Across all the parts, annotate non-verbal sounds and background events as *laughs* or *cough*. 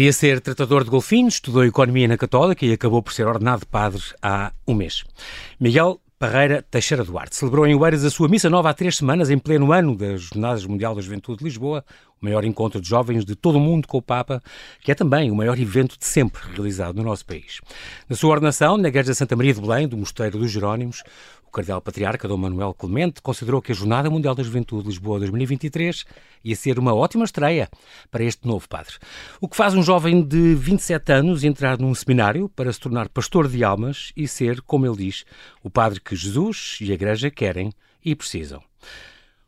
Queria ser tratador de golfinhos, estudou Economia na Católica e acabou por ser ordenado padre há um mês. Miguel Parreira Teixeira Duarte celebrou em Oeiras a sua missa nova há três semanas, em pleno ano das Jornadas Mundial da Juventude de Lisboa, o maior encontro de jovens de todo o mundo com o Papa, que é também o maior evento de sempre realizado no nosso país. Na sua ordenação, na Igreja Santa Maria de Belém, do Mosteiro dos Jerónimos, o Cardeal Patriarca Dom Manuel Clemente considerou que a Jornada Mundial da Juventude de Lisboa 2023 ia ser uma ótima estreia para este novo padre. O que faz um jovem de 27 anos entrar num seminário para se tornar pastor de almas e ser, como ele diz, o padre que Jesus e a Igreja querem e precisam.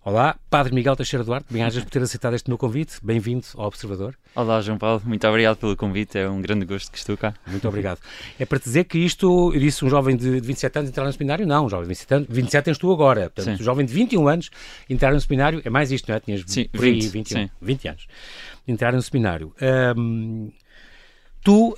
Olá, Padre Miguel Teixeira Duarte, bem-ajas por ter aceitado este meu convite. Bem-vindo ao Observador. Olá, João Paulo, muito obrigado pelo convite, é um grande gosto que estou cá. Muito obrigado. É para dizer que isto, eu disse um jovem de 27 anos entrar no seminário? Não, um jovem de 27 anos, 27 tens tu agora. Portanto, um jovem de 21 anos entrar no seminário, é mais isto, não é? Tinhas sim, por 20, aí 21, sim. 20 anos. Entrar no seminário. Um, Tu, uh,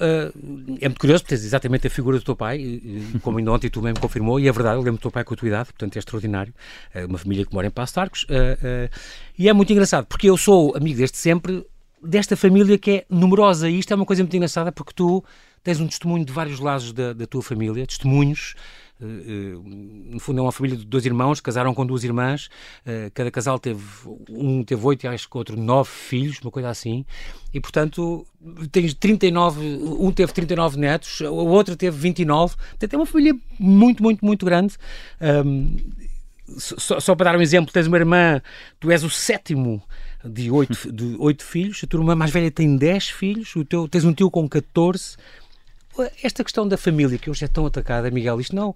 é muito curioso, porque tens exatamente a figura do teu pai, como ainda ontem tu mesmo confirmou, e é verdade, eu lembro do teu pai com a tua idade, portanto é extraordinário, uh, uma família que mora em Passo Arcos, uh, e é muito engraçado, porque eu sou amigo desde sempre, desta família que é numerosa, e isto é uma coisa muito engraçada, porque tu tens um testemunho de vários lados da, da tua família, testemunhos, eh, eh, no fundo é uma família de dois irmãos, casaram com duas irmãs, eh, cada casal teve, um teve oito e acho que outro nove filhos, uma coisa assim, e portanto tens 39, um teve 39 netos, o outro teve 29, portanto é uma família muito, muito, muito grande. Um, só, só, para dar um exemplo, tens uma irmã, tu és o sétimo de oito, de oito filhos, a tua irmã mais velha tem 10 filhos, o teu, tens um tio com 14, esta questão da família, que hoje é tão atacada, Miguel, isto não,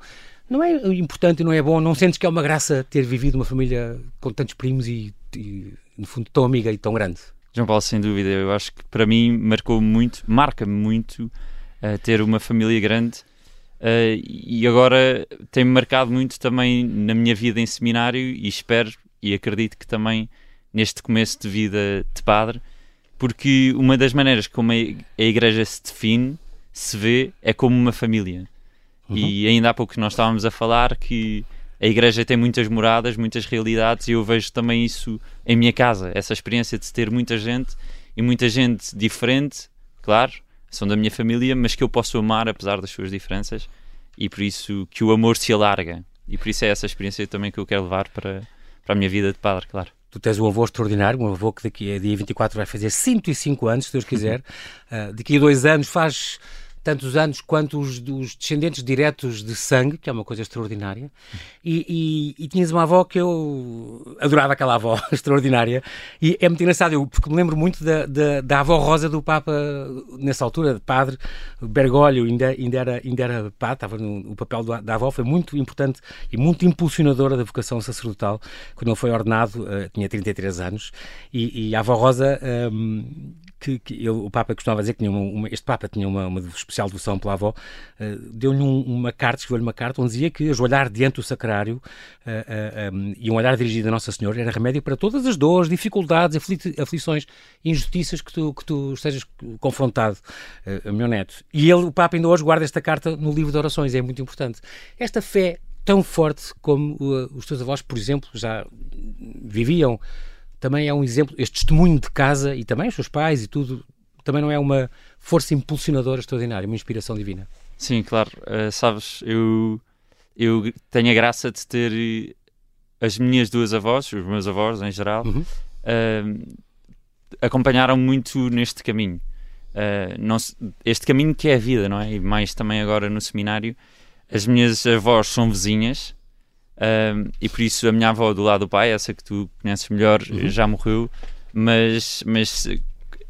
não é importante não é bom? Não sentes que é uma graça ter vivido uma família com tantos primos e, e no fundo, tão amiga e tão grande? João Paulo, sem dúvida. Eu acho que para mim marcou muito, marca-me muito uh, ter uma família grande uh, e agora tem-me marcado muito também na minha vida em seminário e espero e acredito que também neste começo de vida de padre, porque uma das maneiras como a igreja se define se vê é como uma família. Uhum. E ainda há pouco nós estávamos a falar que a igreja tem muitas moradas, muitas realidades, e eu vejo também isso em minha casa, essa experiência de ter muita gente e muita gente diferente, claro, são da minha família, mas que eu posso amar apesar das suas diferenças, e por isso que o amor se alarga. E por isso é essa experiência também que eu quero levar para, para a minha vida de padre, claro. Tu tens um avô extraordinário, um avô que daqui a dia 24 vai fazer 105 anos, se Deus quiser. Uh, *laughs* daqui a dois anos faz tantos anos quanto os, os, descendentes diretos de sangue, que é uma coisa extraordinária. E, e, e, tinhas uma avó que eu adorava aquela avó *laughs* extraordinária. E é muito engraçado, eu, porque me lembro muito da, da, da avó Rosa do Papa, nessa altura, de padre, Bergoglio, ainda, ainda, era, ainda era padre, estava no, o papel da, da avó, foi muito importante e muito impulsionadora da vocação sacerdotal. Quando ele foi ordenado, uh, tinha 33 anos, e, e a avó Rosa. Um, que, que ele, o Papa costumava dizer que tinha uma, uma, este Papa tinha uma, uma especial devoção pela avó, uh, deu-lhe um, uma carta, escreveu-lhe uma carta onde dizia que ajoelhar diante do sacrário uh, uh, um, e um olhar dirigido a Nossa Senhora era remédio para todas as dores, dificuldades, afli aflições, injustiças que tu, que tu estejas confrontado, meu neto. E ele, o Papa ainda hoje guarda esta carta no livro de orações, é muito importante. Esta fé tão forte como os teus avós, por exemplo, já viviam também é um exemplo, este testemunho de casa e também os seus pais e tudo, também não é uma força impulsionadora extraordinária, uma inspiração divina. Sim, claro. Uh, sabes, eu, eu tenho a graça de ter as minhas duas avós, os meus avós em geral, uhum. uh, acompanharam muito neste caminho. Uh, não, este caminho que é a vida, não é? E mais também agora no seminário. As minhas avós são vizinhas, um, e por isso a minha avó do lado do pai, essa que tu conheces melhor, uhum. já morreu, mas, mas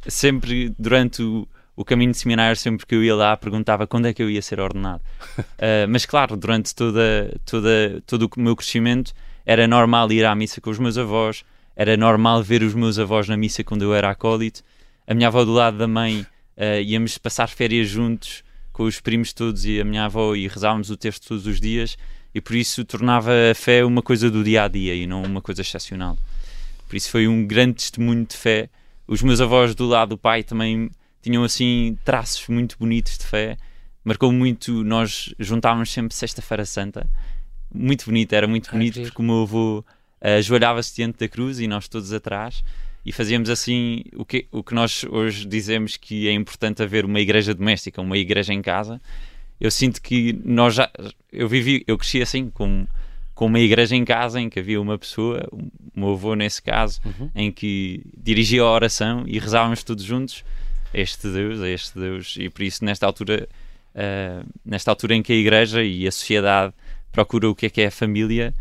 sempre durante o, o caminho de seminário, sempre que eu ia lá, perguntava quando é que eu ia ser ordenado. uh, *laughs* mas claro, durante toda, toda, todo o meu crescimento, era normal ir à missa com os meus avós, era normal ver os meus avós na missa quando eu era acólito. A minha avó do lado da mãe, uh, íamos passar férias juntos com os primos todos e a minha avó e rezávamos o texto todos os dias e por isso tornava a fé uma coisa do dia a dia e não uma coisa excepcional. Por isso foi um grande testemunho de fé. Os meus avós do lado do pai também tinham assim traços muito bonitos de fé. Marcou muito, nós juntávamos sempre Sexta-feira Santa. Muito bonito, era muito bonito porque o meu avô ajoelhava-se diante da cruz e nós todos atrás. E fazíamos assim o que, o que nós hoje dizemos que é importante haver uma igreja doméstica, uma igreja em casa. Eu sinto que nós já. Eu vivi, eu cresci assim, com, com uma igreja em casa em que havia uma pessoa, o meu avô nesse caso, uhum. em que dirigia a oração e rezávamos todos juntos este Deus, este Deus, e por isso nesta altura, uh, nesta altura em que a igreja e a sociedade procura o que é que é a família,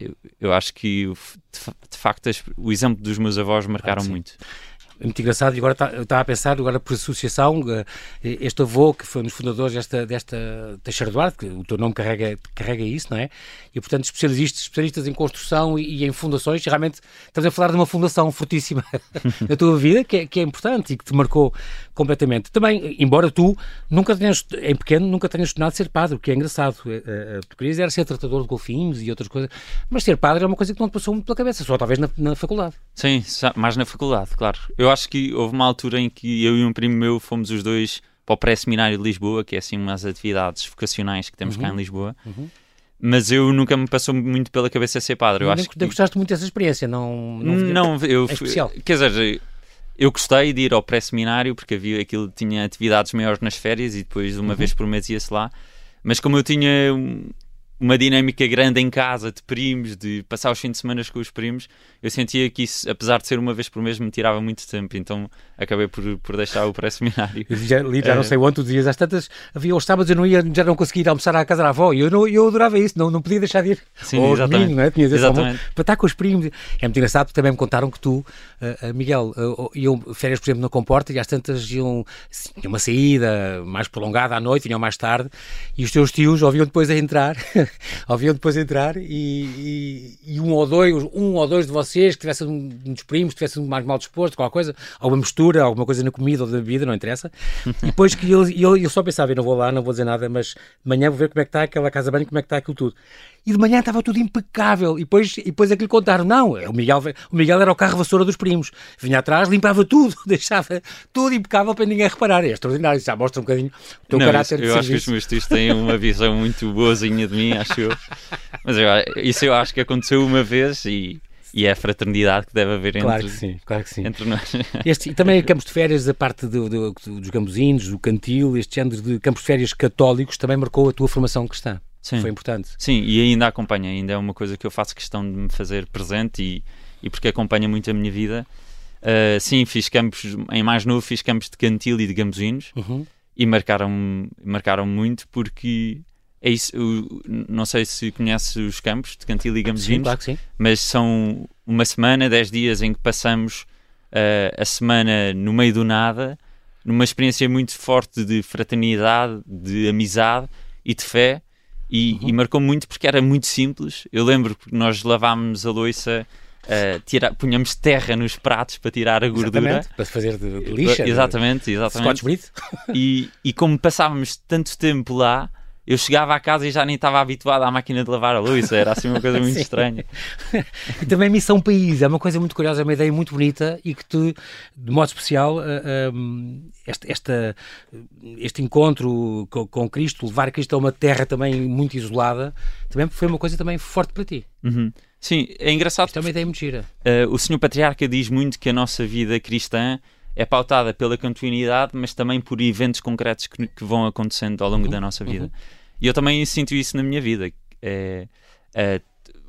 eu, eu, acho que de, de facto o exemplo dos meus avós marcaram ah, muito é muito engraçado, e agora tá, estava a pensar, agora por associação, eh, este avô que foi um dos fundadores desta, desta Teixeira Duarte, que o teu nome carrega, carrega isso, não é? E, portanto, especialistas, especialistas em construção e, e em fundações, realmente estamos a falar de uma fundação fortíssima *laughs* na tua vida, que é, que é importante e que te marcou completamente. Também, embora tu nunca tenhas, em pequeno, nunca tenhas estudado ser padre, o que é engraçado. Eh, eh, tu querias era ser tratador de golfinhos e outras coisas, mas ser padre é uma coisa que não te passou muito pela cabeça, só talvez na, na faculdade. Sim, mais na faculdade, claro. Eu acho que houve uma altura em que eu e um primo meu fomos os dois para o pré-seminário de Lisboa, que é assim umas atividades vocacionais que temos uhum. cá em uhum. Lisboa. Uhum. Mas eu nunca me passou muito pela cabeça ser padre. Eu não, acho que gostaste muito dessa experiência, não? Não, não eu, é especial. Quer dizer, eu gostei de ir ao pré-seminário porque havia aquilo tinha atividades maiores nas férias e depois uma uhum. vez por mês ia-se lá. Mas como eu tinha uma dinâmica grande em casa de primos, de passar os fins de semana com os primos, eu sentia que isso, apesar de ser uma vez por mês, me tirava muito tempo, então acabei por, por deixar o pré-seminário. Já, já não sei onde, tu dias às tantas, havia os sábados eu não ia, já não conseguia ir almoçar à casa da avó, e eu, não, eu adorava isso, não, não podia deixar de ir. Sim, exatamente. Domingo, não é? Tinhas exatamente. para estar com os primos. É muito engraçado, porque também me contaram que tu, uh, Miguel, uh, iam férias, por exemplo, na Comporta, e às tantas iam, tinham uma saída mais prolongada à noite, vinham mais tarde, e os teus tios ouviam depois a entrar *laughs* *laughs* ouviam depois entrar e, e, e, um ou dois, um ou dois de vocês que tivessem um dos primos, tivessem mais mal disposto, qualquer coisa, alguma mistura, alguma coisa na comida ou na bebida, não interessa. E depois que eu, eu, eu só pensava, eu não vou lá, não vou dizer nada, mas de manhã vou ver como é que está aquela casa bem, como é que está aquilo tudo e de manhã estava tudo impecável. E depois, e depois é que lhe contaram: não, é o Miguel, o Miguel era o carro vassoura dos primos. Vinha atrás, limpava tudo, *laughs* deixava tudo impecável para ninguém reparar. É extraordinário, já mostra um bocadinho o teu não, caráter isso, Eu acho que os meus tios têm uma visão muito boazinha de mim, acho eu. Mas eu, isso eu acho que aconteceu uma vez e e é a fraternidade que deve haver claro entre, que sim, claro que sim. entre nós. Este, e também campos de férias, a parte do, do, dos gambuzinos, do cantil, este género de campos de férias católicos também marcou a tua formação cristã. Sim. Foi importante. Sim, e ainda acompanha, ainda é uma coisa que eu faço questão de me fazer presente e, e porque acompanha muito a minha vida. Uh, sim, fiz campos, em mais novo, fiz campos de cantil e de gambuzinos uhum. e marcaram, marcaram muito porque é isso. Eu, não sei se conhece os campos de cantil e gambuzinos, sim, claro mas são uma semana, dez dias em que passamos uh, a semana no meio do nada, numa experiência muito forte de fraternidade, de amizade e de fé e, uhum. e marcou muito porque era muito simples. Eu lembro que nós lavámos a louça Uh, tira, punhamos terra nos pratos para tirar a gordura. Exatamente, para fazer de, de lixa. Exatamente, exatamente. E, e como passávamos tanto tempo lá, eu chegava à casa e já nem estava habituado à máquina de lavar a louça, era assim uma coisa *laughs* muito estranha. *laughs* e também Missão País, é uma coisa muito curiosa, é uma ideia muito bonita e que tu, de modo especial, uh, um, este, esta, este encontro com, com, Cristo, levar Cristo a uma terra também muito isolada, também foi uma coisa também forte para ti. Uhum. Sim, é engraçado. Isto é uma ideia muito gira. Uh, o Senhor Patriarca diz muito que a nossa vida cristã é pautada pela continuidade, mas também por eventos concretos que, que vão acontecendo ao longo uhum. da nossa vida. Uhum. E eu também sinto isso na minha vida. É, é,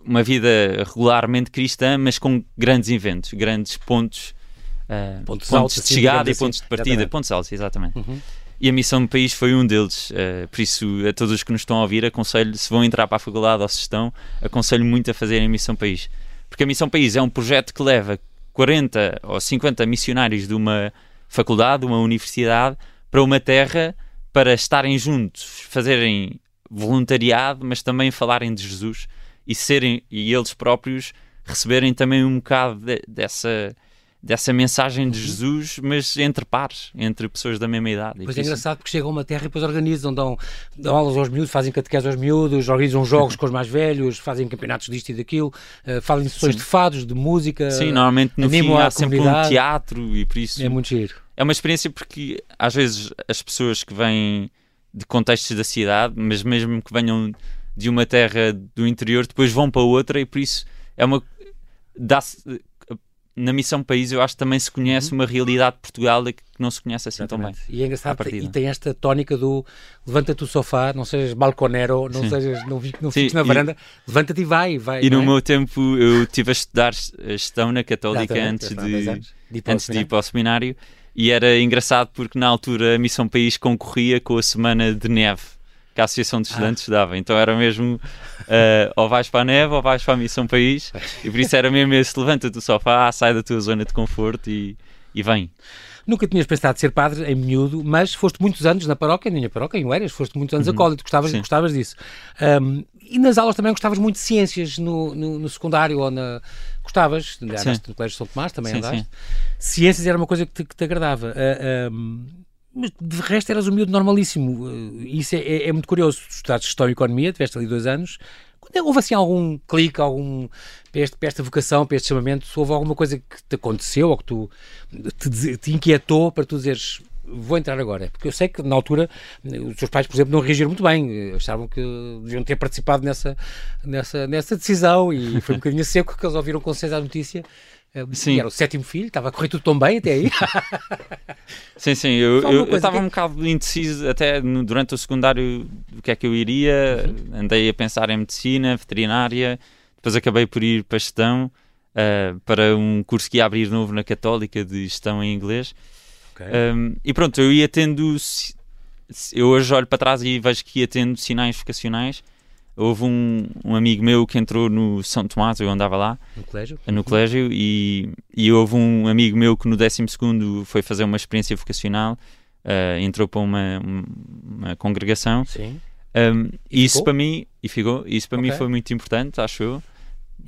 uma vida regularmente cristã, mas com grandes eventos, grandes pontos, uh, pontos, pontos altos, de chegada assim, e pontos de partida, exatamente. pontos altos, exatamente. Uhum. E a missão do país foi um deles. Uh, por isso, a todos os que nos estão a ouvir, aconselho, se vão entrar para a faculdade ou se estão, aconselho muito a fazerem a missão país. Porque a missão país é um projeto que leva 40 ou 50 missionários de uma faculdade, uma universidade, para uma terra para estarem juntos, fazerem voluntariado, mas também falarem de Jesus e serem e eles próprios receberem também um bocado de, dessa dessa mensagem de uhum. Jesus, mas entre pares, entre pessoas da mesma idade. Pois é engraçado porque chegam a uma terra e depois organizam, dão, dão aulas aos miúdos, fazem catequese aos miúdos, organizam jogos *laughs* com os mais velhos, fazem campeonatos disto e daquilo, uh, fazem sessões Sim. de fados, de música. Sim, normalmente no fim há sempre um teatro e por isso. É muito giro. É uma experiência porque às vezes as pessoas que vêm de contextos da cidade, mas mesmo que venham de uma terra do interior, depois vão para outra e por isso é uma. dá na Missão País eu acho que também se conhece uhum. uma realidade de Portugal que não se conhece assim Exatamente. tão bem. E é engraçado, e tem esta tónica do levanta-te do sofá, não sejas balconero, não Sim. sejas, não, não fiques na varanda, levanta-te e vai, vai. E no é? meu tempo eu estive a estudar gestão na Católica antes de, de, antes de ir para o seminário e era engraçado porque na altura a Missão País concorria com a semana de neve que a Associação de Estudantes ah. dava. Então era mesmo uh, ou vais para a neve ou vais para a Missão País e por isso era mesmo esse levanta do sofá, sai da tua zona de conforto e, e vem. Nunca tinhas pensado ser padre em miúdo, mas foste muitos anos na paróquia, na minha paróquia, em Oeiras, foste muitos anos uhum. acólito, gostavas, gostavas disso. Um, e nas aulas também gostavas muito de ciências no, no, no secundário ou na. Gostavas, andaste no Colégio São Tomás, também sim, andaste. Sim. Ciências era uma coisa que te, que te agradava. Uh, um, mas de resto eras um miúdo normalíssimo. Uh, isso é, é, é muito curioso. Estudaste Gestão e Economia, tiveste ali dois anos. Houve assim algum clique, algum para, este, para esta vocação, para este chamamento? Houve alguma coisa que te aconteceu ou que tu te, te inquietou para tu dizeres vou entrar agora. Porque eu sei que na altura os teus pais, por exemplo, não reagiram muito bem, achavam que deviam ter participado nessa, nessa, nessa decisão e foi um bocadinho seco que eles ouviram com certeza a notícia. Eh, sim. Era o sétimo filho, estava a correr tudo tão bem até aí. *laughs* sim, sim, eu estava que... um bocado indeciso até no, durante o secundário do que é que eu iria. Uhum. Andei a pensar em medicina, veterinária, depois acabei por ir para gestão, uh, para um curso que ia abrir novo na Católica de gestão em inglês. Okay. Um, e pronto, eu ia tendo. Eu hoje olho para trás e vejo que ia tendo sinais vocacionais. Houve um, um amigo meu que entrou no São Tomás, eu andava lá. No colégio? No colégio, e, e houve um amigo meu que no 12 foi fazer uma experiência vocacional, uh, entrou para uma, uma congregação. Sim. Um, e isso para mim, e ficou, isso para okay. mim foi muito importante, acho eu.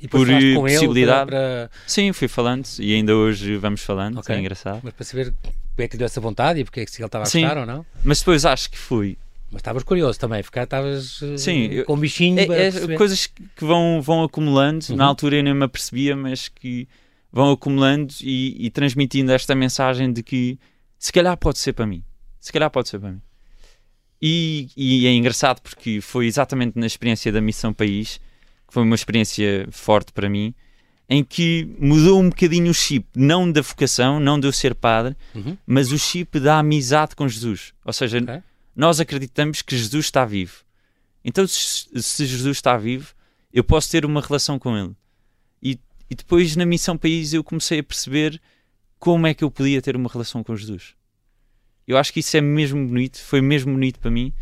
E por possibilidade. Para. Sim, fui falando e ainda hoje vamos falando, okay. é engraçado. Mas para saber porque é que deu essa vontade e porque é que ele estava a Sim, gostar ou não? Mas depois acho que fui. Mas estavas curioso também, ficar estavas eh, Sim, com um bichinho. É, é coisas que vão, vão acumulando, uhum. na altura eu nem me apercebia, mas que vão acumulando e, e, transmitindo esta mensagem de que se calhar pode ser para mim. Se calhar pode ser para mim. E, e é engraçado porque foi exatamente na experiência da Missão País, que foi uma experiência forte para mim, em que mudou um bocadinho o chip, não da vocação, não de eu ser padre, uhum. mas o chip da amizade com Jesus. Ou seja, okay. Nós acreditamos que Jesus está vivo. Então, se, se, Jesus está vivo, eu posso ter uma relação com Ele. E, e depois, na Missão País, eu comecei a perceber como é que eu podia ter uma relação com Jesus. Eu acho que isso é mesmo bonito, foi mesmo bonito para mim.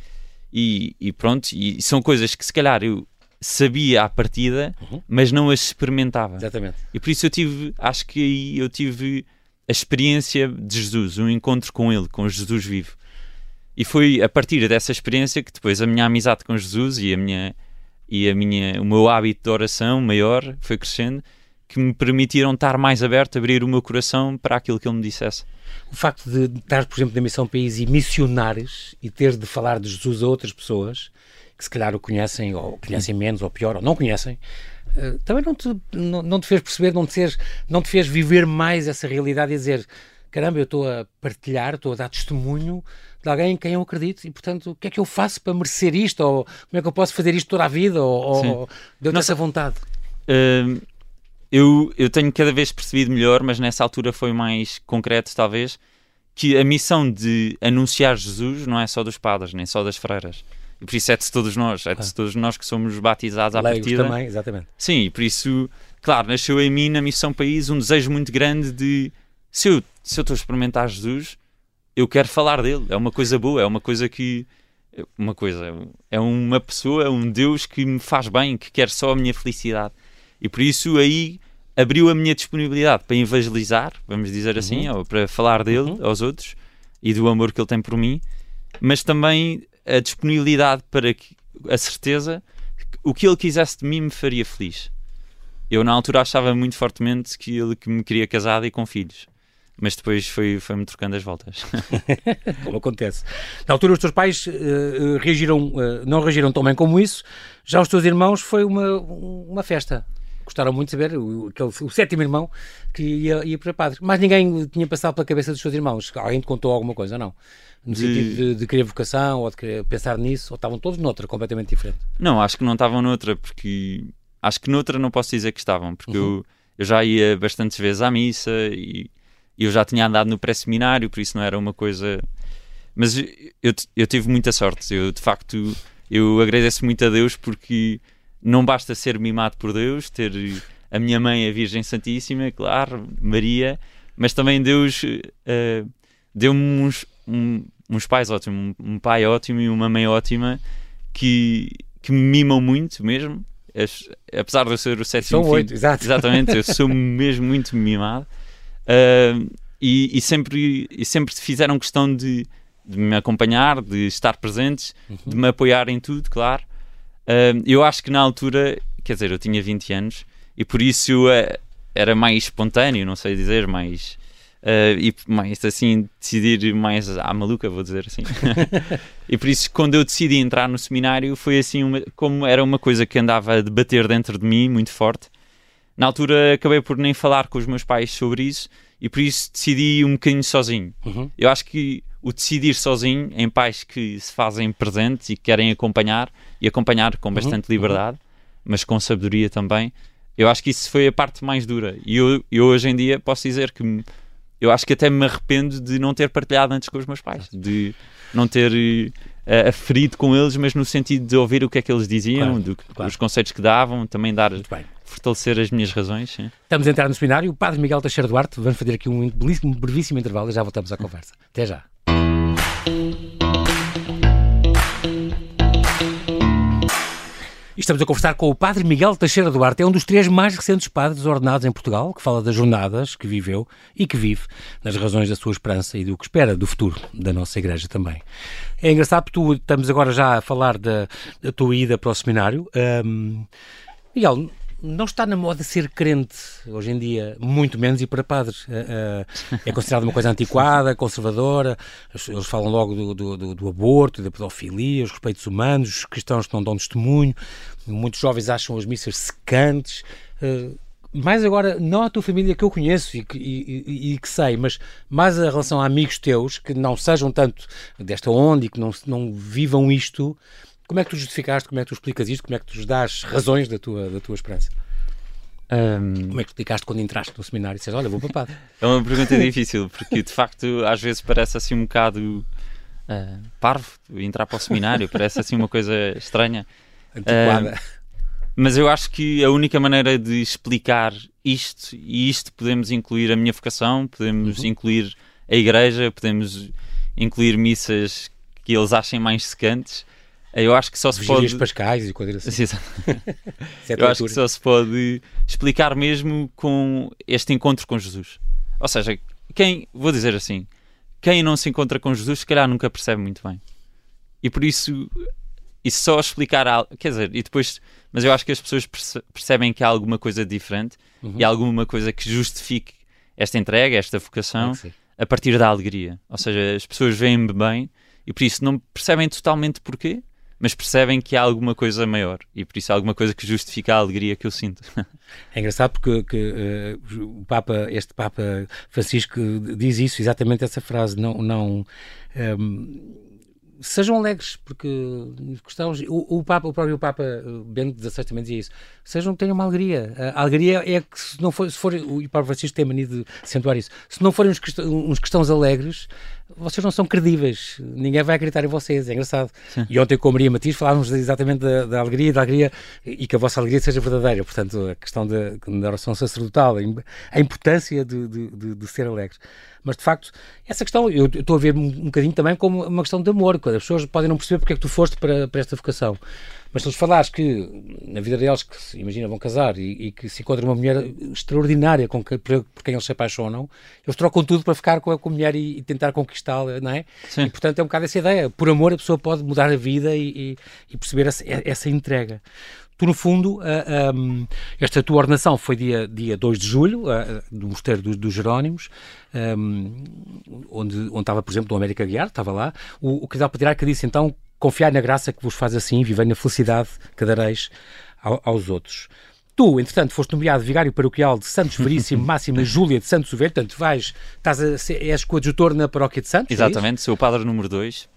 E, e pronto, e são coisas que se calhar eu sabia à partida, uhum. mas não as experimentava. Exatamente. E por isso eu tive, acho que aí eu tive a experiência de Jesus, um encontro com Ele, com Jesus vivo. E foi a partir dessa experiência que depois a minha amizade com Jesus e a minha e a minha o meu hábito de oração maior foi crescendo que me permitiram estar mais aberto, abrir o meu coração para aquilo que ele me dissesse. O facto de estar, por exemplo, na Missão País e missionares e ter de falar de Jesus a outras pessoas que se calhar o conhecem, ou conhecem menos, ou pior, ou não conhecem, uh, também não te, não, não, te fez perceber, não te, fez, não te fez viver mais essa realidade e dizer caramba, eu estou a partilhar, estou a dar testemunho de alguém em quem eu acredito e, portanto, o que é que eu faço para merecer isto? Ou como é que eu posso fazer isto toda a vida? Ou, ou deu-te essa vontade? Uh, eu, eu tenho cada vez percebido melhor, mas nessa altura foi mais concreto, talvez, que a missão de anunciar Jesus não é só dos padres, nem só das freiras. E por isso é de todos nós, é de ah. todos nós que somos batizados à Leigos partida. também, exatamente. Sim, e por isso, claro, nasceu em mim, na Missão País, um desejo muito grande de se eu, se eu estou a experimentar Jesus, eu quero falar dele. É uma coisa boa, é uma coisa que. Uma coisa, é uma pessoa, é um Deus que me faz bem, que quer só a minha felicidade. E por isso aí abriu a minha disponibilidade para evangelizar, vamos dizer assim, uhum. ou para falar dele uhum. aos outros e do amor que ele tem por mim, mas também a disponibilidade para que, a certeza que o que ele quisesse de mim me faria feliz. Eu na altura achava muito fortemente que ele que me queria casado e com filhos. Mas depois foi-me foi trocando as voltas. *laughs* como acontece. Na altura os teus pais uh, reagiram, uh, não reagiram tão bem como isso. Já os teus irmãos foi uma, uma festa gostaram muito de saber, o, aquele, o sétimo irmão que ia, ia para padre. Mas ninguém tinha passado pela cabeça dos seus irmãos. Alguém te contou alguma coisa, não? No de... sentido de, de querer vocação ou de querer pensar nisso, ou estavam todos noutra, completamente diferente? Não, acho que não estavam noutra, porque acho que noutra não posso dizer que estavam, porque uhum. eu, eu já ia bastantes vezes à missa e eu já tinha andado no pré-seminário, por isso não era uma coisa. Mas eu, eu tive muita sorte. Eu, de facto, eu agradeço muito a Deus porque não basta ser mimado por Deus, ter a minha mãe, a Virgem Santíssima, claro, Maria, mas também Deus uh, deu-me uns, um, uns pais ótimos, um pai ótimo e uma mãe ótima que, que me mimam muito mesmo. Apesar de eu ser o sétimo São oito, exato. Exatamente, eu sou *laughs* mesmo muito mimado. Uh, e, e, sempre, e sempre fizeram questão de, de me acompanhar, de estar presentes, uhum. de me apoiar em tudo, claro. Uh, eu acho que na altura, quer dizer, eu tinha 20 anos e por isso uh, era mais espontâneo, não sei dizer, mais. Uh, e mais assim, decidir mais à maluca, vou dizer assim. *laughs* e por isso, quando eu decidi entrar no seminário, foi assim, uma, como era uma coisa que andava a debater dentro de mim muito forte. Na altura, acabei por nem falar com os meus pais sobre isso e por isso decidi um bocadinho sozinho. Uhum. Eu acho que o decidir sozinho, em pais que se fazem presentes e que querem acompanhar, e acompanhar com uhum. bastante uhum. liberdade, mas com sabedoria também, eu acho que isso foi a parte mais dura. E eu, eu hoje em dia posso dizer que eu acho que até me arrependo de não ter partilhado antes com os meus pais, de não ter uh, aferido com eles, mas no sentido de ouvir o que é que eles diziam, claro, do, claro. os conceitos que davam, também dar fortalecer as minhas razões. Sim. Estamos a entrar no seminário. O Padre Miguel Teixeira Duarte, vamos fazer aqui um belíssimo, brevíssimo intervalo e já voltamos à conversa. Até já. Estamos a conversar com o Padre Miguel Teixeira Duarte, é um dos três mais recentes padres ordenados em Portugal, que fala das jornadas que viveu e que vive, nas razões da sua esperança e do que espera do futuro da nossa Igreja também. É engraçado porque tu, estamos agora já a falar da, da tua ida para o seminário. Um, Miguel, não está na moda ser crente hoje em dia, muito menos e para padres. É, é considerado uma coisa antiquada, conservadora. Eles falam logo do, do, do, aborto, da pedofilia, os respeitos humanos, os cristãos que não dão testemunho. Muitos jovens acham as missas secantes. Mais agora, não a tua família que eu conheço e que, e, e que sei, mas mais a relação a amigos teus que não sejam tanto desta onda e que não, não vivam isto como é que tu justificaste, como é que tu explicas isto, como é que tu dás razões da tua, da tua esperança? Um... Como é que explicaste quando entraste no seminário e disseste, olha, vou para padre? *laughs* É uma pergunta difícil, porque de facto às vezes parece assim um bocado uh, parvo entrar para o seminário, parece assim uma coisa estranha. Antiquada. Uh, mas eu acho que a única maneira de explicar isto, e isto podemos incluir a minha vocação, podemos uhum. incluir a igreja, podemos incluir missas que eles achem mais secantes, eu acho que só se pode. pascais e coisas assim. *laughs* é eu acho que só se pode explicar mesmo com este encontro com Jesus. Ou seja, quem, vou dizer assim, quem não se encontra com Jesus, se calhar nunca percebe muito bem. E por isso, e só explicar algo, quer dizer, e depois, mas eu acho que as pessoas percebem que há alguma coisa diferente uhum. e alguma coisa que justifique esta entrega, esta vocação, a partir da alegria. Ou seja, as pessoas veem-me bem e por isso não percebem totalmente porquê, mas percebem que há alguma coisa maior e por isso há alguma coisa que justifica a alegria que eu sinto. *laughs* É engraçado porque que, uh, o Papa, este Papa Francisco diz isso, exatamente essa frase, não, não um, ehm, sejam alegres, porque cristãos, o, o, Papa, o próprio Papa Bento XVI também dizia isso, sejam, tenham uma alegria. A alegria é que se não for, se for o Papa Francisco tem mania de acentuar isso, se não forem uns cristãos, uns cristãos alegres, vocês não são credíveis, ninguém vai acreditar em vocês, é engraçado. Sim. E ontem com a Maria Matias falávamos exatamente da, da, alegria, da alegria e que a vossa alegria seja verdadeira, portanto, a questão da, da oração sacerdotal, a importância de, de, de, de ser alegres. Mas de facto, essa questão eu estou a ver um, um bocadinho também como uma questão de amor, quando as pessoas podem não perceber porque é que tu foste para, para esta vocação. Mas se lhes falares que na vida deles, que se, imagina, vão casar e, e, que se encontram uma mulher extraordinária com que, por, por, quem eles se apaixonam, eles trocam tudo para ficar com a, com a mulher e, e tentar conquistá-la, não é? Sim. E portanto é um bocado essa ideia. Por amor a pessoa pode mudar a vida e, e perceber essa, essa entrega. Tu, no fundo, uh, um, esta tua ordenação foi dia, dia 2 de julho, uh, do Mosteiro dos, dos Jerónimos, um, onde, onde estava, por exemplo, o América Guiar, estava lá. O, o Casal Patriarca disse então confiar na graça que vos faz assim, viver na felicidade que dareis ao, aos outros. Tu, entretanto, foste nomeado vigário paroquial de Santos Veríssimo *laughs* Máxima Júlia de Santos Ovelho, portanto, vais, estás a ser, és coadjutor na paróquia de Santos? É Exatamente, é sou o padre número 2.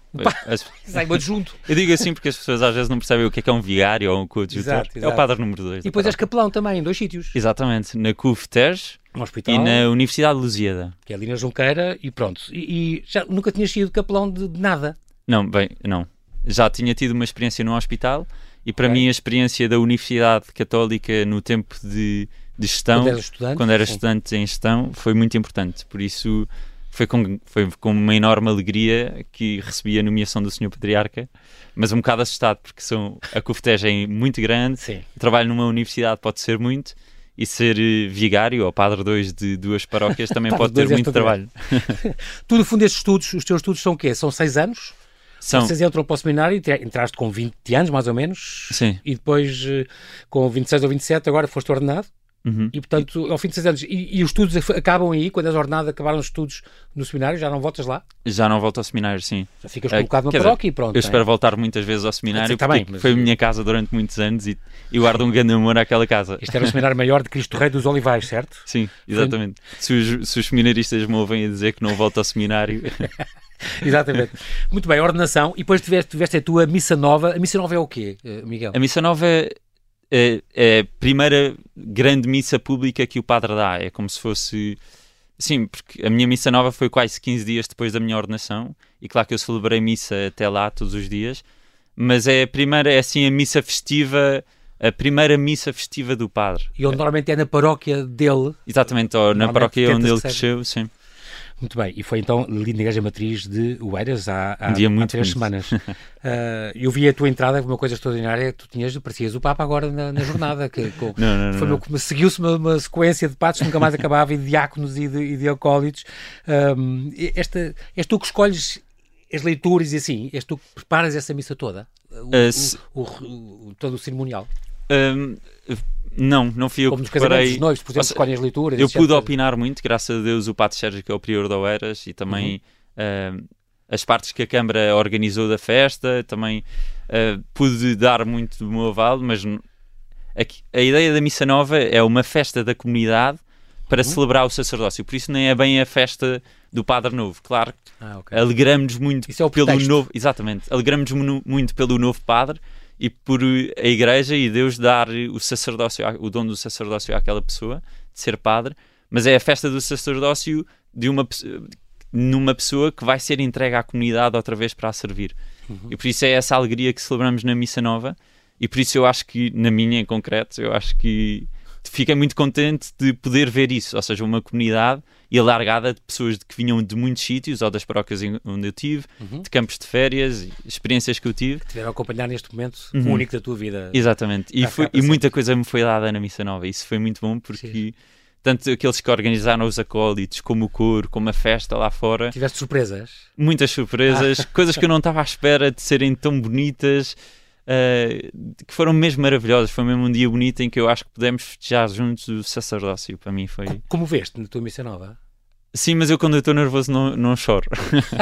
As... *laughs* Sai junto. Eu digo assim porque as pessoas às vezes não percebem o que é, que é um vigário ou um coadjutor. É o padre número 2. E depois és capelão também, em dois sítios. Exatamente, na CUF Teres um hospital, e na Universidade de Lusíada. Que é ali na Junqueira e pronto. E, e já nunca tinhas sido capelão de, de, nada? Não, bem, não. Já tinha tido uma experiência no hospital e para okay. mim a experiência da Universidade Católica no tempo de, de gestão, quando era estudante, quando era estudante em gestão, foi muito importante. Por isso foi com, foi com uma enorme alegria que recebi a nomeação do Sr. Patriarca, mas um bocado assustado, porque são, a CUFTEG é muito grande, Sim. trabalho numa universidade pode ser muito, e ser eh, vigário ou padre 2 de duas paróquias também *laughs* pode ter muito trabalho. *laughs* tu, no fundo, estes estudos, os teus estudos são o quê? São seis anos? São. Vocês entram para o seminário e entraste com 20 anos, mais ou menos. Sim. E depois, eh, com 26 ou 27, agora foste ordenado. Uhum. E, portanto, ao fim de seis anos. E, e, os estudos acabam aí, quando és ordenado, acabaram os estudos no seminário? Já não voltas lá? Já não volto ao seminário, sim. Já ficas colocado uh, na paróquia e pronto. Eu espero voltar muitas vezes ao seminário, tá bem, mas... foi a minha casa durante muitos anos e, e guardo um grande amor àquela casa. Este era o seminário maior de Cristo Rei dos Olivais, certo? *laughs* Sim, exatamente. Se os, se os seminaristas me ouvem a dizer que não volto ao seminário. *laughs* Exatamente. Muito bem, ordenação. E depois tiveste, tiveste a tua missa nova. A missa nova é o quê, eh, Miguel? A missa nova é é, é a primeira grande missa pública que o padre dá. É como se fosse. Sim, porque a minha missa nova foi quase 15 dias depois da minha ordenação. E claro que eu celebrei missa até lá todos os dias. Mas é a primeira, é assim, a missa festiva a primeira missa festiva do padre. E onde normalmente é na paróquia dele. Exatamente, ou na paróquia onde ele cresceu, sim. Muito bem, e foi então ali na Igreja Matriz de Oeiras há, há, um dia muito há três semanas. uh, *laughs* eu vi a tua entrada, uma coisa extraordinária, tu tinhas, parecias o Papa agora na, na jornada, que, com, não, não, não. seguiu-se uma, uma, sequência de patos que nunca mais *laughs* acabava, e de diáconos e de, e de acólitos. Um, esta, és tu que escolhes as leituras e assim, és tu que preparas essa missa toda? O, uh, o, o, todo o cerimonial? Um, não, não fui eu Como que preparei. Como noivos, por exemplo, escolhem as leituras. Eu pude opinar muito, graças a Deus, o Pato Sérgio, que é o prior da Oeiras, e também uhum. uh, as partes que a Câmara organizou da festa, também uh, pude dar muito do meu aval, mas a, a, ideia da Missa Nova é uma festa da comunidade para uhum. celebrar o sacerdócio, por isso nem é bem a festa do Padre Novo. Claro, ah, okay. alegramos muito é pelo novo, exatamente, alegramos muito pelo novo Padre, e por a Igreja e Deus dar o sacerdócio, o dom do sacerdócio àquela pessoa, de ser padre, mas é a festa do sacerdócio de uma numa pessoa que vai ser entregue à comunidade outra vez para a servir. Uhum. E por isso é essa alegria que celebramos na Missa Nova, e por isso eu acho que, na minha em concreto, eu acho que fiquei muito contente de poder ver isso, ou seja, uma comunidade alargada de pessoas que vinham de muitos sítios, ou das paróquias onde eu tive, uhum. de campos de férias, experiências que eu tive. Que tiveram a acompanhar neste momento uhum. único da tua vida. Exatamente, e, foi, e muita coisa me foi dada na Missa Nova, isso foi muito bom porque... Sim. Tanto aqueles que organizaram os acólitos, como o coro, como a festa lá fora. Tiveste surpresas? Muitas surpresas, *laughs* coisas que eu não estava à espera de serem tão bonitas. Uh, que foram mesmo maravilhosas. Foi mesmo um dia bonito em que eu acho que pudemos festejar juntos o sacerdócio. Para mim foi. Como veste na tua missa nova? Sim, mas eu quando estou nervoso não, não choro.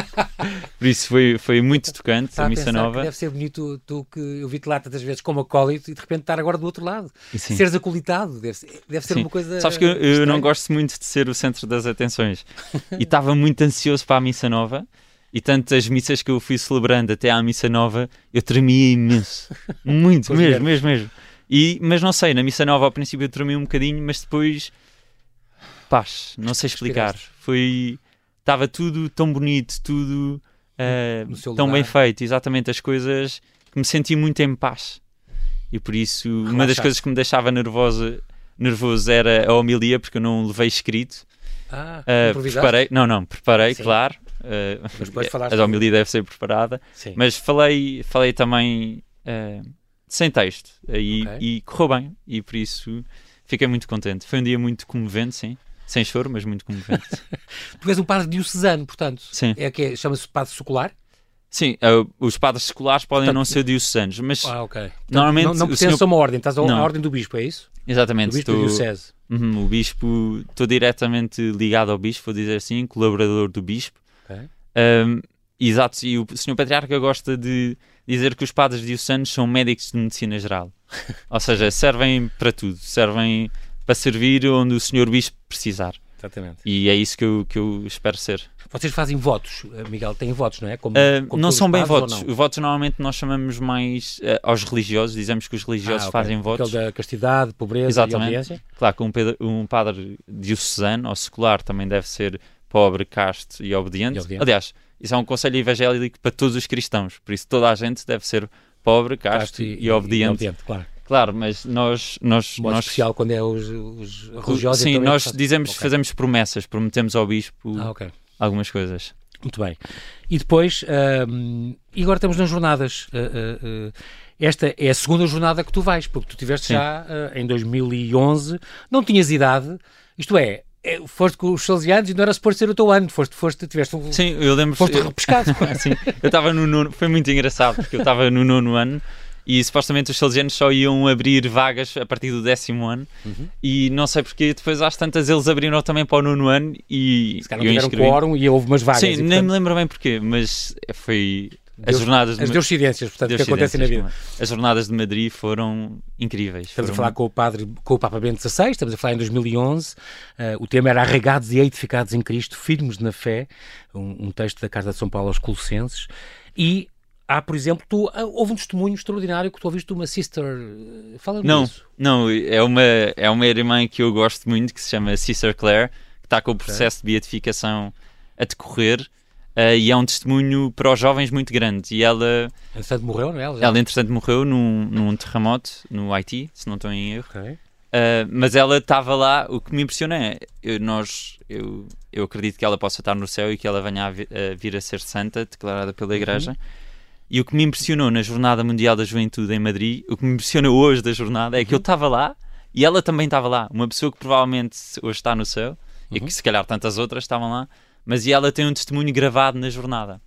*laughs* Por isso foi, foi muito tocante Está a missa nova. deve ser bonito tu que eu vi-te lá tantas vezes como acólito e de repente estar agora do outro lado. Sim. Seres acolitado, deve deve ser uma coisa. Sabes que eu, eu não gosto muito de ser o centro das atenções e estava muito ansioso para a missa nova e tanto as missas que eu fui celebrando até à missa nova, eu tremia imenso. Muito, mesmo, mesmo, mesmo. E, mas não sei, na missa nova ao princípio eu tremi um bocadinho, mas depois. Paz, não sei explicar. Foi. Estava tudo tão bonito, tudo uh, tão bem feito, exatamente as coisas que me senti muito em paz. E por isso, Relaxado. uma das coisas que me deixava nervoso, nervoso era a homilia, porque eu não levei escrito. Ah, uh, preparei, não, não, preparei, Sim. claro. Uh, a homilia deve ser preparada. Sim. Mas falei, falei também uh, sem texto e, okay. e correu bem. E por isso fiquei muito contente. Foi um dia muito comovente, sim. Sem choro, mas muito comovente. *laughs* tu és um padre diocesano, portanto. Sim. É que é, chama-se padre secular? Sim, uh, os padres seculares podem portanto, não ser diocesanos, mas ah, okay. normalmente não, não senhor... a uma ordem, estás à ordem do bispo, é isso? Exatamente. Do bispo estou... diocese. Uhum, o bispo, estou diretamente ligado ao bispo, vou dizer assim, colaborador do bispo. Okay. Um, exato, e o senhor patriarca gosta de dizer que os padres diocesanos são médicos de medicina geral. *laughs* Ou seja, servem para tudo, servem para servir onde o senhor bispo precisar. Exatamente. E é isso que eu, que eu espero ser. Vocês fazem votos, eh, Miguel, têm votos, não é? Como, uh, como não são bem votos. Os votos normalmente nós chamamos mais uh, aos religiosos, dizemos que os religiosos ah, okay. fazem votos. Aquele da castidade, pobreza Exatamente. e obediência. Claro que um, um padre diocesano ou secular também deve ser pobre, casto e obediente. e obediente. Aliás, isso é um conselho evangélico para todos os cristãos, por isso toda a gente deve ser pobre, casto, casto e, e, obediente. E obediente claro. Claro, mas nós. nós, Modo nós especial quando é os, os religiosos. Sim, nós dizemos, okay. fazemos promessas, prometemos ao bispo ah, okay. algumas coisas. Muito bem. E depois, uh, e agora estamos nas jornadas. Uh, uh, esta é a segunda jornada que tu vais, porque tu tiveste Sim. já em 2011, não tinhas idade, isto é, é, foste com os salesianos e não era suposto ser o teu ano, foste, foste tiveste um, Sim, eu lembro foste eu, repescado. *laughs* Sim, eu estava no nono, foi muito engraçado, porque eu estava no nono ano e supostamente os salesianos só iam abrir vagas a partir do décimo ano uhum. e não sei porque depois às tantas eles abriram também para o nono ano e Se calhar não tiveram quórum e houve umas vagas. Sim, nem portanto... me lembro bem porquê, mas foi as jornadas de... As deuscidências, portanto, que acontecem na vida. As jornadas de Madrid foram incríveis. Estamos foram... a falar com o padre, com o Papa Bento XVI, estamos a falar em 2011. Uh, eh, o tema era Arregados e Edificados em Cristo, Firmes na Fé, um, um texto da Casa de São Paulo aos Colossenses. E há, por exemplo, tu, ah, houve um testemunho extraordinário que tu ouviste de uma sister. Fala-me Não, disso. não, é uma, é uma irmã que eu gosto muito, que se chama Sister Claire, que está com o processo okay. de beatificação a decorrer. Uh, e é um testemunho para os jovens muito grande. E ela. Entretanto morreu, não é? Ela, ela entretanto morreu num, num terremoto no Haiti, se não estou em erro. Okay. Uh, mas ela estava lá. O que me impressiona é. Eu, nós, eu, eu acredito que ela possa estar no céu e que ela venha a, vi, a vir a ser santa, declarada pela uhum. Igreja. Uhum. E o que me impressionou na Jornada Mundial da Juventude em Madrid, o que me impressiona hoje da jornada, é que eu uhum. estava lá e ela também estava lá. Uma pessoa que provavelmente hoje está no céu uhum. e que se calhar tantas outras estavam lá, mas e ela tem um testemunho gravado na jornada.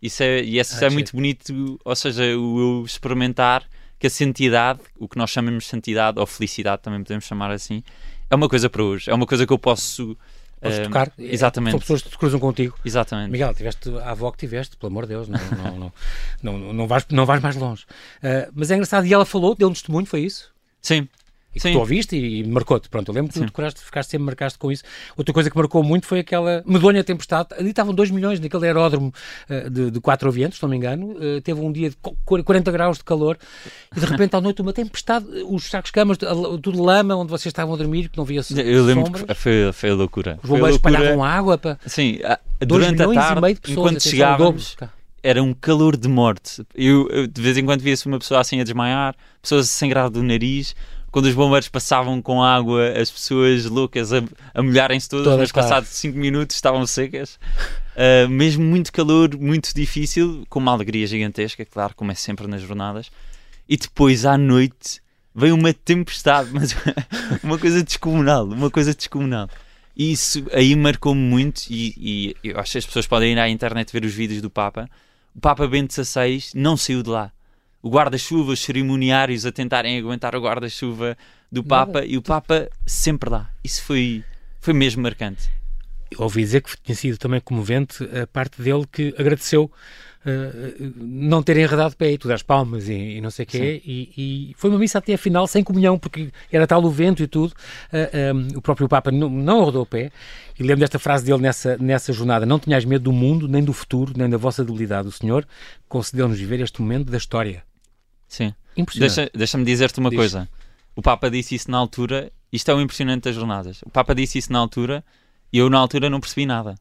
Isso é, e isso ah, é muito bonito, ou seja, o eu experimentar que a santidade, o que nós chamamos de santidade, ou felicidade também podemos chamar assim, é uma coisa para hoje. É uma coisa que eu posso Podes tocar. Exatamente. São pessoas que te cruzam contigo. Exatamente. Miguel, tiveste a avó que tiveste, pelo amor de Deus, não, não, não, não, não, vais, não vais mais longe. Uh, mas é engraçado, e ela falou, deu um testemunho, foi isso? Sim. E que tu ouviste e, e marcou-te. Pronto, eu lembro que tu decoraste, ficaste sempre marcaste com isso. Outra coisa que marcou muito foi aquela medonha tempestade. Ali estavam 2 milhões naquele aeródromo uh, de, de quatro aviões, se não me engano. Uh, teve um dia de 40 graus de calor e de repente à noite uma tempestade, os sacos camas, tudo lama, onde vocês estavam a dormir, que não via Eu lembro que foi, foi a loucura. Os bombeiros espalhavam água para. Sim, durante a tarde, pessoas, enquanto chegávamos era um calor de morte. Eu, eu de vez em quando via-se uma pessoa assim a desmaiar, pessoas sem grado do nariz, quando os bombeiros passavam com água, as pessoas loucas a, a molharem-se todas, todas, mas claro. passados 5 minutos estavam secas. Uh, mesmo muito calor, muito difícil, com uma alegria gigantesca, claro, como é sempre nas jornadas. E depois à noite veio uma tempestade, *laughs* mas uma coisa descomunal, uma coisa descomunal. E isso aí marcou-me muito e, e, eu acho que as pessoas podem ir à internet ver os vídeos do Papa. O Papa Bento XVI não saiu de lá o guarda-chuva, os cerimoniários a tentarem aguentar o guarda-chuva do Papa Nada. e o Papa sempre lá. Isso foi, foi mesmo marcante. Eu ouvi dizer que tinha sido também comovente a parte dele que agradeceu uh, não terem enredado pé e tudo às palmas e, e não sei o quê. E, e, foi uma missa até a final sem comunhão, porque era tal o vento e tudo. Uh, um, o próprio Papa não, não rodou o pé. E lembro desta frase dele nessa, nessa jornada: Não tenhais medo do mundo, nem do futuro, nem da vossa debilidade. O Senhor concedeu-nos viver este momento da história. Sim. Deixa-me deixa dizer-te uma Diz. coisa. O Papa disse isso na altura. Isto é o impressionante das jornadas. O Papa disse isso na altura e eu na altura não percebi nada.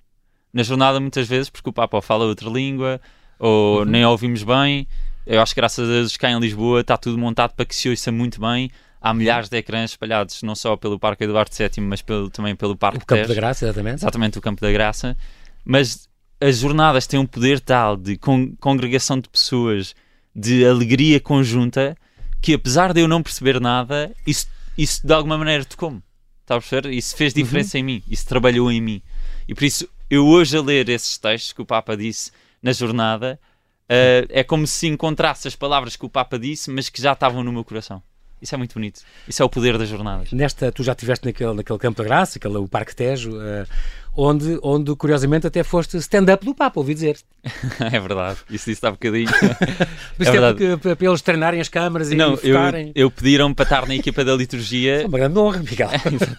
Na jornada, muitas vezes, porque o Papa fala outra língua ou uhum. nem ouvimos bem. Eu acho que, graças a Deus, cá em Lisboa está tudo montado para que se ouça muito bem. Há milhares de ecrãs espalhados não só pelo Parque Eduardo VII, mas pelo, também pelo Parque O Campo Tejo. da Graça, exatamente. Exatamente, o Campo da Graça. Mas as jornadas têm um poder tal de con congregação de pessoas de alegria conjunta que, apesar de eu não perceber nada, isso, isso de alguma maneira tocou-me. Está a perceber? Isso fez diferença uhum. em mim, isso trabalhou em mim. E por isso, eu hoje a ler esses textos que o Papa disse na jornada, uh, é como se encontrasse as palavras que o Papa disse, mas que já estavam no meu coração. Isso é muito bonito. Isso é o poder das jornadas. Nesta, tu já estiveste naquele, naquele Campo da Graça, aquele, o Parque Tejo, uh, onde, onde curiosamente até foste stand-up do Papa, ouvi dizer. *laughs* é verdade, isso disse há bocadinho. *laughs* Mas é, é porque, para eles treinarem as câmaras e Não, focarem. Eu, eu pediram para estar na equipa da liturgia. É uma grande honra, Miguel.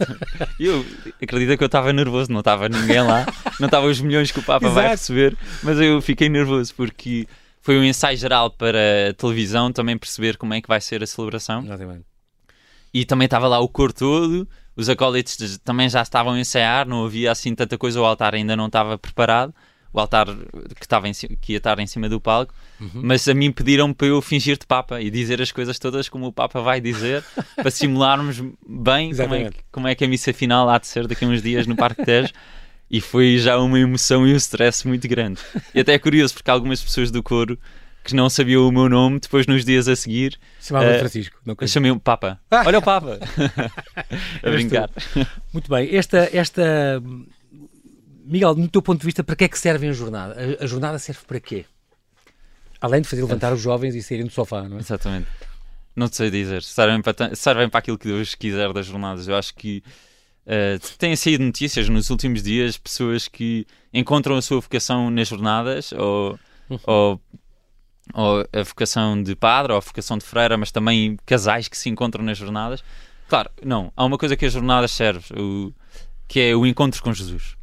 *laughs* eu acredito que eu estava nervoso, não estava ninguém lá, não estava os milhões que o Papa Exato. vai receber, mas eu fiquei nervoso porque foi um ensaio geral para a televisão também perceber como é que vai ser a celebração. Exatamente. E também estava lá o cor todo, os acólitos também já estavam a ensaiar, não havia assim tanta coisa, o altar ainda não estava preparado, o altar que, estava que ia estar em cima do palco, uhum. mas a mim pediram para eu fingir de Papa e dizer as coisas todas como o Papa vai dizer, *laughs* para simularmos bem como é, como é, que a missa final há de ser daqui a uns dias no Parque Tejo. E foi já uma emoção e um stress muito grande. E até é curioso, porque algumas pessoas do coro que não sabiam o meu nome, depois nos dias a seguir. Chamava uh, Francisco. Não chamei o Papa. *laughs* Ah. Olha o Papa! *laughs* a brincar. Muito bem. Esta, esta. Miguel, no teu ponto de vista, para que é que serve a jornada? A, a jornada serve para quê? Além de fazer levantar os jovens e saírem do sofá, não é? Exatamente. Não te sei dizer. Servem para, servem para aquilo que Deus quiser das jornadas. Eu acho que uh, têm saído notícias nos últimos dias, pessoas que encontram a sua vocação nas jornadas ou, uhum. ou ou a vocação de padre, ou a vocação de freira, mas também casais que se encontram nas jornadas. Claro, não. Há uma coisa que as jornadas serve, o, que é o encontro com Jesus.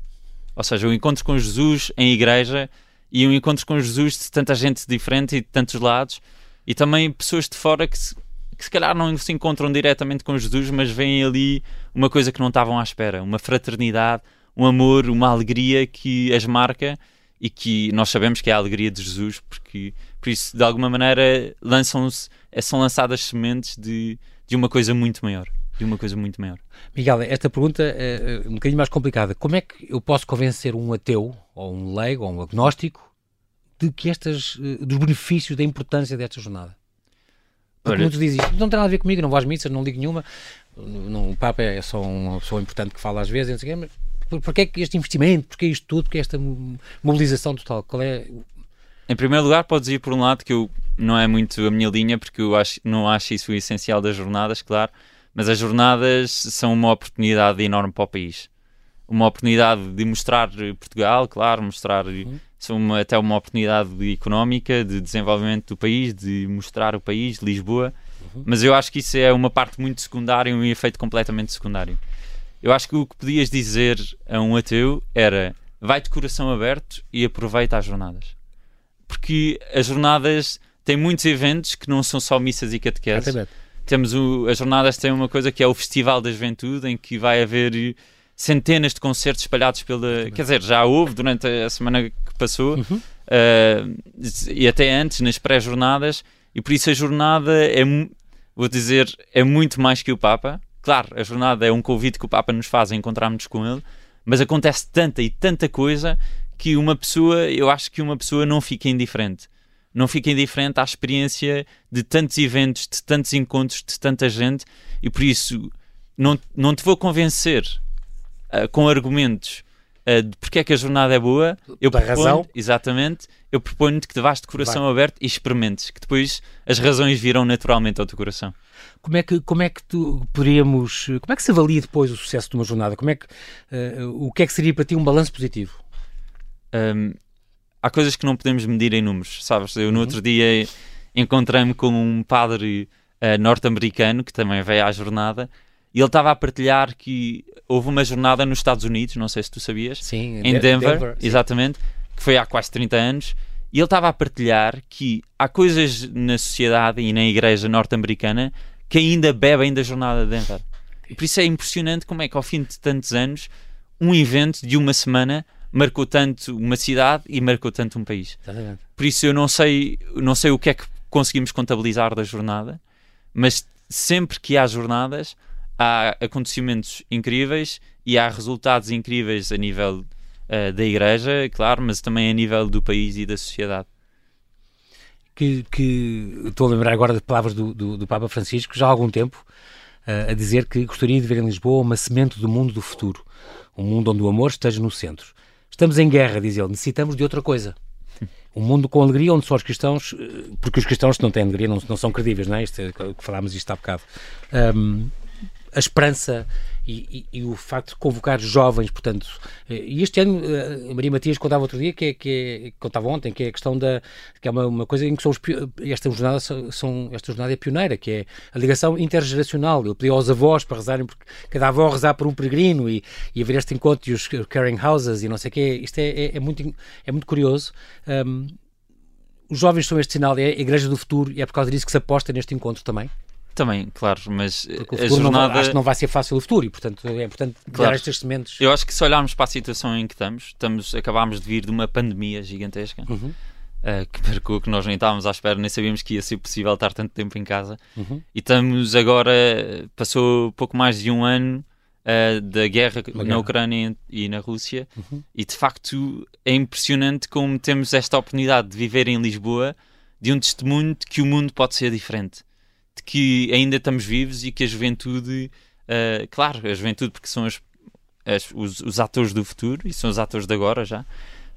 Ou seja, o encontro com Jesus em igreja e o encontro com Jesus de tanta gente diferente e de tantos lados e também pessoas de fora que se, que se calhar não se encontram diretamente com Jesus, mas veem ali uma coisa que não estavam à espera, uma fraternidade, um amor, uma alegria que as marca e que nós sabemos que é a alegria de Jesus, porque por isso, de alguma maneira, lançam-se, eh, são lançadas sementes de, de uma coisa muito maior. De uma coisa muito maior. Miguel, esta pergunta é um bocadinho mais complicada. Como é que eu posso convencer um ateu, ou um leigo, ou um agnóstico, de que estas, eh, dos benefícios, da importância desta jornada? Porque Olha, muitos dizem isto, não tem nada a ver comigo, não vou às missas, não ligo nenhuma, não, o Papa é só uma pessoa importante que fala às vezes, não sei o quê, mas porquê é que este investimento, porquê isto tudo, porquê esta mobilização total? Qual é em primeiro lugar, podes ir por um lado que eu, não é muito a minha linha, porque eu acho, não acho isso o essencial das jornadas, claro, mas as jornadas são uma oportunidade enorme para o país. Uma oportunidade de mostrar Portugal, claro, mostrar. Uhum. São uma, até uma oportunidade económica, de desenvolvimento do país, de mostrar o país, Lisboa. Uhum. Mas eu acho que isso é uma parte muito secundária e um efeito completamente secundário. Eu acho que o que podias dizer a um ateu era vai de coração aberto e aproveita as jornadas porque as jornadas têm muitos eventos que não são só missas e catequeses. Temos o, as jornadas têm uma coisa que é o Festival da Juventude, em que vai haver centenas de concertos espalhados pela. Quer dizer, já houve durante a semana que passou uhum. uh, e até antes, nas pré-jornadas, e por isso a jornada é, vou dizer, é muito mais que o Papa. Claro, a jornada é um convite que o Papa nos faz a encontrarmos com ele, mas acontece tanta e tanta coisa que uma pessoa, eu acho que uma pessoa não fica indiferente. Não fica indiferente à experiência de tantos eventos, de tantos encontros, de tanta gente, e por isso não, não te vou convencer uh, com argumentos uh, de porque é que a jornada é boa. Eu da razão. Exatamente. Eu proponho-te que te vás de coração Vai. aberto e experimentes, que depois as razões virão naturalmente ao teu coração. Como é que, como é que tu poderíamos. Como é que se avalia depois o sucesso de uma jornada? Como é que, uh, o que é que seria para ti um balanço positivo? um, há coisas que não podemos medir em números, sabes? Eu no uhum. outro dia encontrei-me com um padre uh, norte-americano que também veio à jornada e ele estava a partilhar que houve uma jornada nos Estados Unidos, não sei se tu sabias, sim, em Denver, Denver exatamente, que foi há quase 30 anos, e ele estava a partilhar que há coisas na sociedade e na igreja norte-americana que ainda bebem da jornada de Denver. E por isso é impressionante como é que ao fim de tantos anos um evento de uma semana marcou tanto uma cidade e marcou tanto um país. Exatamente. Por isso eu não sei, não sei o que é que conseguimos contabilizar da jornada, mas sempre que há jornadas há acontecimentos incríveis e há resultados incríveis a nível uh, da igreja, claro, mas também a nível do país e da sociedade. Que, que estou a lembrar agora de palavras do, do, do Papa Francisco, já há algum tempo, uh, a dizer que gostaria de ver em Lisboa uma semente do mundo do futuro, um mundo onde o amor esteja no centro. Estamos em guerra, diz ele, necessitamos de outra coisa. um mundo com alegria onde só os cristãos, uh, porque os cristãos não têm alegria não, não são credíveis, não é? Isto é que falámos isto há bocado. Um, a esperança e, e, e, o facto de convocar jovens, portanto, eh, e este ano eh, a Maria Matias contava outro dia que é, que é, contava ontem, que é a questão da que é uma, uma coisa em que são esta jornada são, esta jornada é pioneira, que é a ligação intergeracional. Ele pediu aos avós para rezarem, porque cada avó rezar por um peregrino e, e haver este encontro e os caring houses e não sei o quê. Isto é, é, é, muito, é muito curioso. Um, os jovens são este sinal, é a igreja do futuro e é por causa disso que se aposta neste encontro também. Também, claro, mas a jornada... Não, acho que não vai ser fácil o futuro e, portanto, é importante claro. dar estas sementes. Eu acho que se olharmos para a situação em que estamos, estamos acabámos de vir de uma pandemia gigantesca uhum. uh, que marcou que nós nem estávamos à espera, nem sabíamos que ia ser possível estar tanto tempo em casa. Uhum. E estamos agora, passou pouco mais de um ano uh, da guerra uma na guerra. Ucrânia e na Rússia uhum. e, de facto, é impressionante como temos esta oportunidade de viver em Lisboa de um testemunho de que o mundo pode ser diferente de que ainda estamos vivos e que a juventude, uh, claro, a juventude, porque são as, as, os, os, atores do futuro e são os atores de agora já,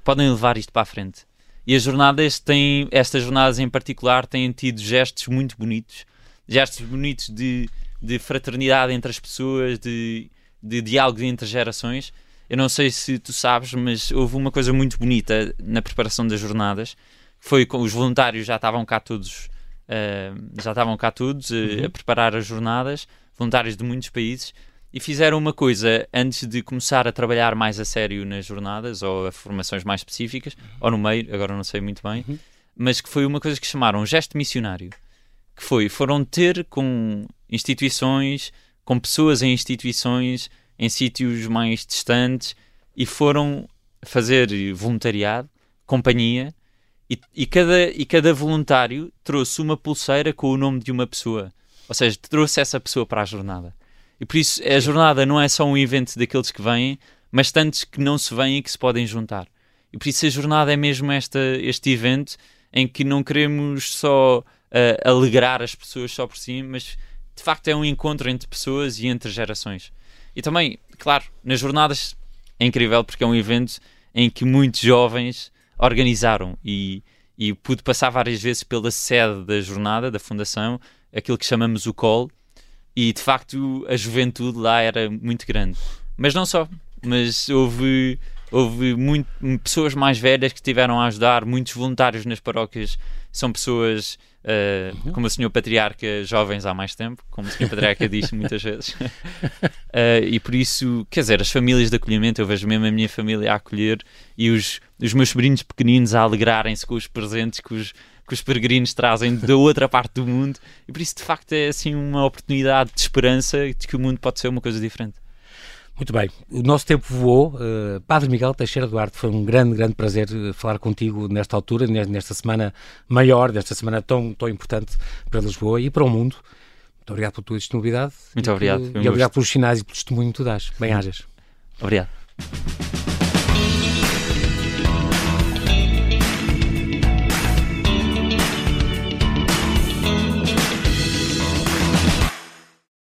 podem levar isto para a frente. E as jornadas têm, estas jornadas em particular, têm tido gestos muito bonitos, gestos bonitos de, de fraternidade entre as pessoas, de, de diálogo entre gerações. Eu não sei se tu sabes, mas houve uma coisa muito bonita na preparação das jornadas. Foi com os voluntários já estavam cá todos uh, já estavam cá todos uh, uhum. a preparar as jornadas, voluntários de muitos países, e fizeram uma coisa antes de começar a trabalhar mais a sério nas jornadas ou a formações mais específicas, uhum. ou no meio, agora não sei muito bem, uhum. mas que foi uma coisa que chamaram gesto missionário. Que foi, foram ter com instituições, com pessoas em instituições, em sítios mais distantes, e foram fazer voluntariado, companhia, e, e, cada, e cada voluntário trouxe uma pulseira com o nome de uma pessoa. Ou seja, trouxe essa pessoa para a jornada. E por isso a jornada não é só um evento daqueles que vêm, mas tantos que não se vêm e que se podem juntar. E por isso a jornada é mesmo esta, este evento em que não queremos só uh, alegrar as pessoas só por si, mas de facto é um encontro entre pessoas e entre gerações. E também, claro, nas jornadas é incrível porque é um evento em que muitos jovens organizaram. E, e pude passar várias vezes pela sede da jornada, da fundação, aquilo que chamamos o call, e de facto a juventude lá era muito grande. Mas não só, mas houve, houve muito, pessoas mais velhas que tiveram a ajudar, muitos voluntários nas paróquias são pessoas Uh, como o senhor patriarca jovens há mais tempo, como o senhor patriarca *laughs* diz muitas vezes. Uh, *laughs* e por isso, quer dizer, as famílias de acolhimento, eu vejo mesmo a minha família a acolher e os, os meus sobrinhos pequeninos a alegrarem-se com os presentes que os, que os peregrinos trazem da outra *laughs* parte do mundo. E por isso, de facto, é assim uma oportunidade de esperança de que o mundo pode ser uma coisa diferente. Muito bem, o nosso tempo voou. Uh, Padre Miguel Teixeira Duarte, foi um grande, grande prazer eh, falar contigo nesta altura, nesta semana maior, nesta semana tão, tão importante para Lisboa e para o mundo. Muito obrigado pela tua disponibilidade. Muito obrigado. e obrigado pelos sinais e pelo testemunho que tu dás. Bem-ajas. Obrigado.